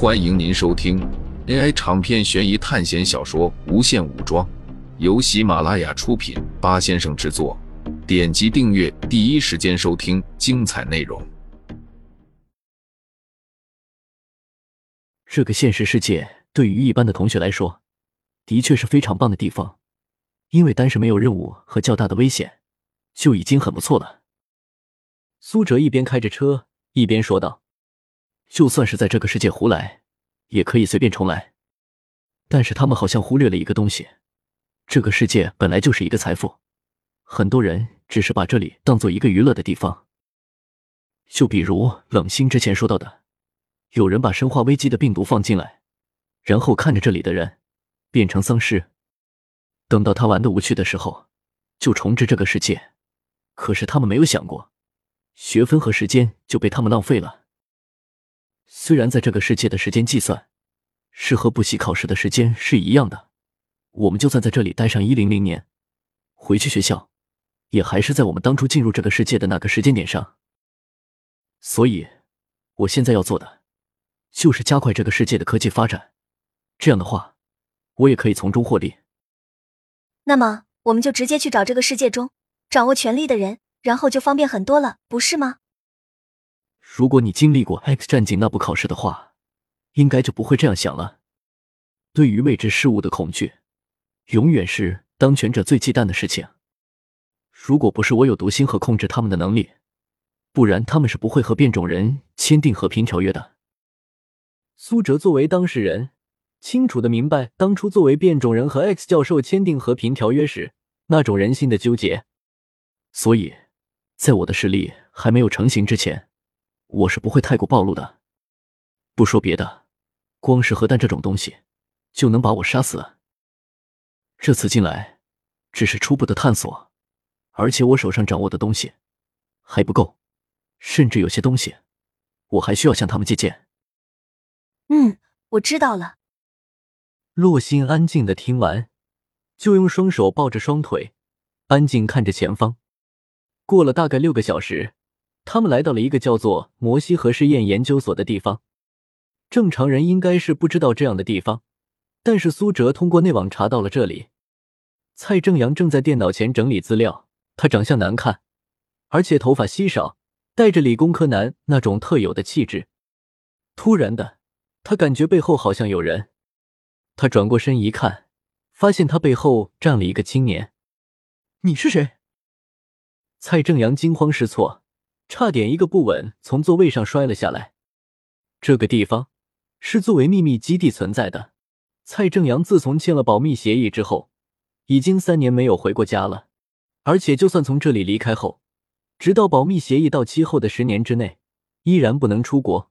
欢迎您收听 AI 长篇悬疑探险小说《无限武装》，由喜马拉雅出品，八先生制作。点击订阅，第一时间收听精彩内容。这个现实世界对于一般的同学来说，的确是非常棒的地方，因为单是没有任务和较大的危险，就已经很不错了。苏哲一边开着车，一边说道：“就算是在这个世界胡来，也可以随便重来。但是他们好像忽略了一个东西，这个世界本来就是一个财富，很多人只是把这里当做一个娱乐的地方。就比如冷心之前说到的。”有人把生化危机的病毒放进来，然后看着这里的人变成丧尸。等到他玩的无趣的时候，就重置这个世界。可是他们没有想过，学分和时间就被他们浪费了。虽然在这个世界的时间计算是和补习考试的时间是一样的，我们就算在这里待上一零零年，回去学校也还是在我们当初进入这个世界的那个时间点上。所以，我现在要做的。就是加快这个世界的科技发展，这样的话，我也可以从中获利。那么，我们就直接去找这个世界中掌握权力的人，然后就方便很多了，不是吗？如果你经历过《X 战警》那部考试的话，应该就不会这样想了。对于未知事物的恐惧，永远是当权者最忌惮的事情。如果不是我有读心和控制他们的能力，不然他们是不会和变种人签订和平条约的。苏哲作为当事人，清楚的明白当初作为变种人和 X 教授签订和平条约时那种人心的纠结，所以，在我的实力还没有成型之前，我是不会太过暴露的。不说别的，光是核弹这种东西，就能把我杀死。这次进来，只是初步的探索，而且我手上掌握的东西还不够，甚至有些东西，我还需要向他们借鉴。嗯，我知道了。洛心安静的听完，就用双手抱着双腿，安静看着前方。过了大概六个小时，他们来到了一个叫做摩西核试验研究所的地方。正常人应该是不知道这样的地方，但是苏哲通过内网查到了这里。蔡正阳正在电脑前整理资料，他长相难看，而且头发稀少，带着理工科男那种特有的气质。突然的。他感觉背后好像有人，他转过身一看，发现他背后站了一个青年。你是谁？蔡正阳惊慌失措，差点一个不稳从座位上摔了下来。这个地方是作为秘密基地存在的。蔡正阳自从签了保密协议之后，已经三年没有回过家了，而且就算从这里离开后，直到保密协议到期后的十年之内，依然不能出国。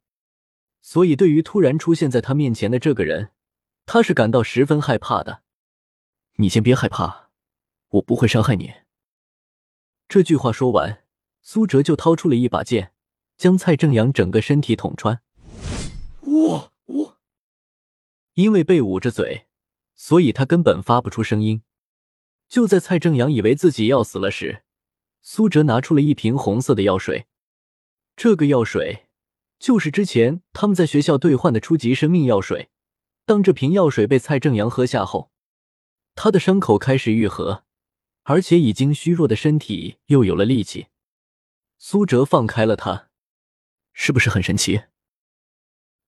所以，对于突然出现在他面前的这个人，他是感到十分害怕的。你先别害怕，我不会伤害你。这句话说完，苏哲就掏出了一把剑，将蔡正阳整个身体捅穿。我我，因为被捂着嘴，所以他根本发不出声音。就在蔡正阳以为自己要死了时，苏哲拿出了一瓶红色的药水。这个药水。就是之前他们在学校兑换的初级生命药水。当这瓶药水被蔡正阳喝下后，他的伤口开始愈合，而且已经虚弱的身体又有了力气。苏哲放开了他，是不是很神奇？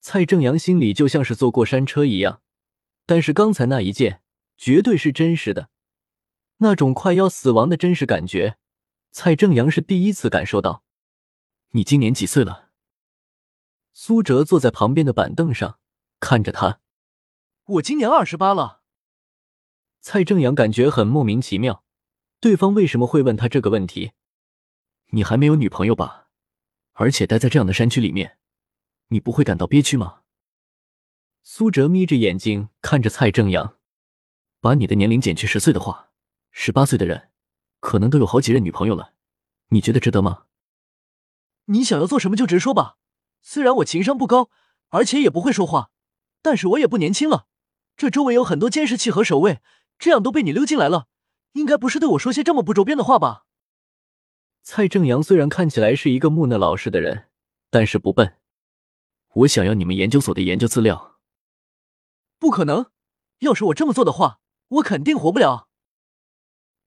蔡正阳心里就像是坐过山车一样，但是刚才那一剑绝对是真实的，那种快要死亡的真实感觉，蔡正阳是第一次感受到。你今年几岁了？苏哲坐在旁边的板凳上，看着他。我今年二十八了。蔡正阳感觉很莫名其妙，对方为什么会问他这个问题？你还没有女朋友吧？而且待在这样的山区里面，你不会感到憋屈吗？苏哲眯着眼睛看着蔡正阳，把你的年龄减去十岁的话，十八岁的人可能都有好几任女朋友了，你觉得值得吗？你想要做什么就直说吧。虽然我情商不高，而且也不会说话，但是我也不年轻了。这周围有很多监视器和守卫，这样都被你溜进来了，应该不是对我说些这么不着边的话吧？蔡正阳虽然看起来是一个木讷老实的人，但是不笨。我想要你们研究所的研究资料。不可能！要是我这么做的话，我肯定活不了。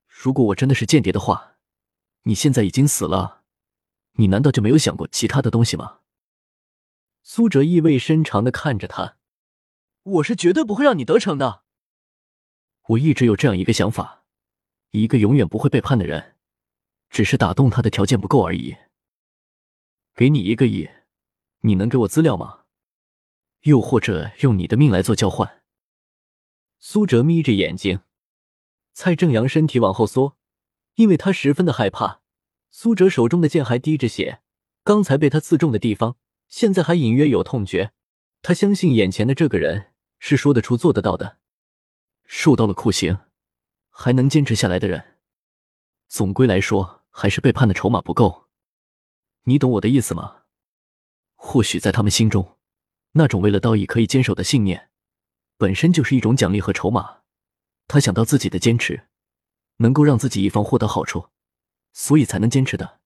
如果我真的是间谍的话，你现在已经死了，你难道就没有想过其他的东西吗？苏哲意味深长的看着他，我是绝对不会让你得逞的。我一直有这样一个想法：一个永远不会背叛的人，只是打动他的条件不够而已。给你一个亿，你能给我资料吗？又或者用你的命来做交换？苏哲眯着眼睛，蔡正阳身体往后缩，因为他十分的害怕。苏哲手中的剑还滴着血，刚才被他刺中的地方。现在还隐约有痛觉，他相信眼前的这个人是说得出做得到的。受到了酷刑还能坚持下来的人，总归来说还是背叛的筹码不够。你懂我的意思吗？或许在他们心中，那种为了道义可以坚守的信念，本身就是一种奖励和筹码。他想到自己的坚持能够让自己一方获得好处，所以才能坚持的。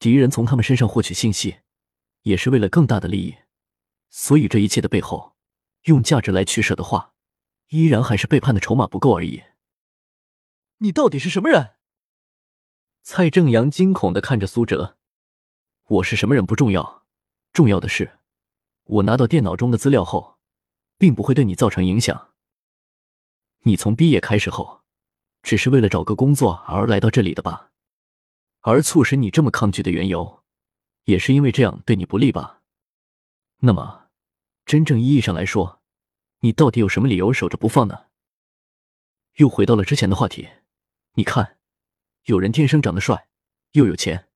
敌人从他们身上获取信息。也是为了更大的利益，所以这一切的背后，用价值来取舍的话，依然还是背叛的筹码不够而已。你到底是什么人？蔡正阳惊恐的看着苏哲，我是什么人不重要，重要的是，我拿到电脑中的资料后，并不会对你造成影响。你从毕业开始后，只是为了找个工作而来到这里的吧？而促使你这么抗拒的缘由。也是因为这样对你不利吧？那么，真正意义上来说，你到底有什么理由守着不放呢？又回到了之前的话题。你看，有人天生长得帅，又有钱，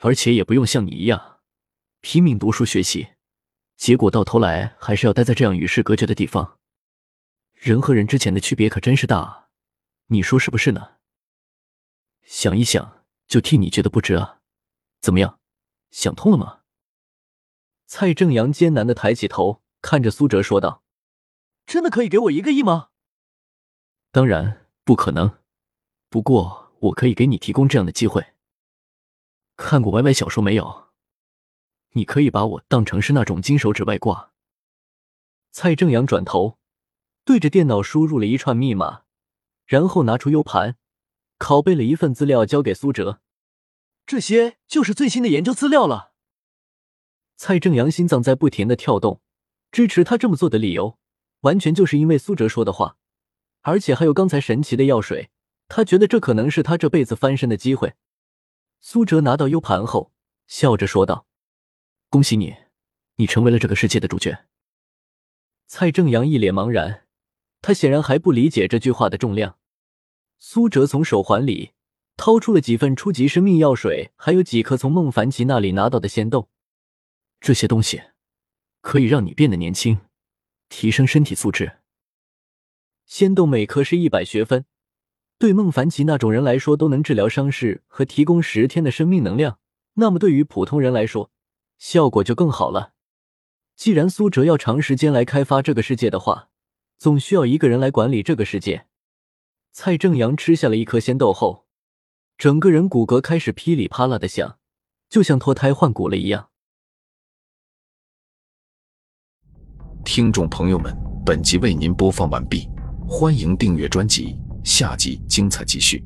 而且也不用像你一样拼命读书学习，结果到头来还是要待在这样与世隔绝的地方。人和人之间的区别可真是大啊！你说是不是呢？想一想，就替你觉得不值啊！怎么样？想通了吗？蔡正阳艰难的抬起头，看着苏哲说道：“真的可以给我一个亿吗？”“当然不可能，不过我可以给你提供这样的机会。看过 YY 小说没有？你可以把我当成是那种金手指外挂。”蔡正阳转头对着电脑输入了一串密码，然后拿出 U 盘，拷贝了一份资料交给苏哲。这些就是最新的研究资料了。蔡正阳心脏在不停的跳动，支持他这么做的理由，完全就是因为苏哲说的话，而且还有刚才神奇的药水，他觉得这可能是他这辈子翻身的机会。苏哲拿到 U 盘后，笑着说道：“恭喜你，你成为了这个世界的主角。”蔡正阳一脸茫然，他显然还不理解这句话的重量。苏哲从手环里。掏出了几份初级生命药水，还有几颗从孟凡奇那里拿到的仙豆。这些东西可以让你变得年轻，提升身体素质。仙豆每颗是一百学分，对孟凡奇那种人来说都能治疗伤势和提供十天的生命能量。那么对于普通人来说，效果就更好了。既然苏哲要长时间来开发这个世界的话，总需要一个人来管理这个世界。蔡正阳吃下了一颗仙豆后。整个人骨骼开始噼里啪啦的响，就像脱胎换骨了一样。听众朋友们，本集为您播放完毕，欢迎订阅专辑，下集精彩继续。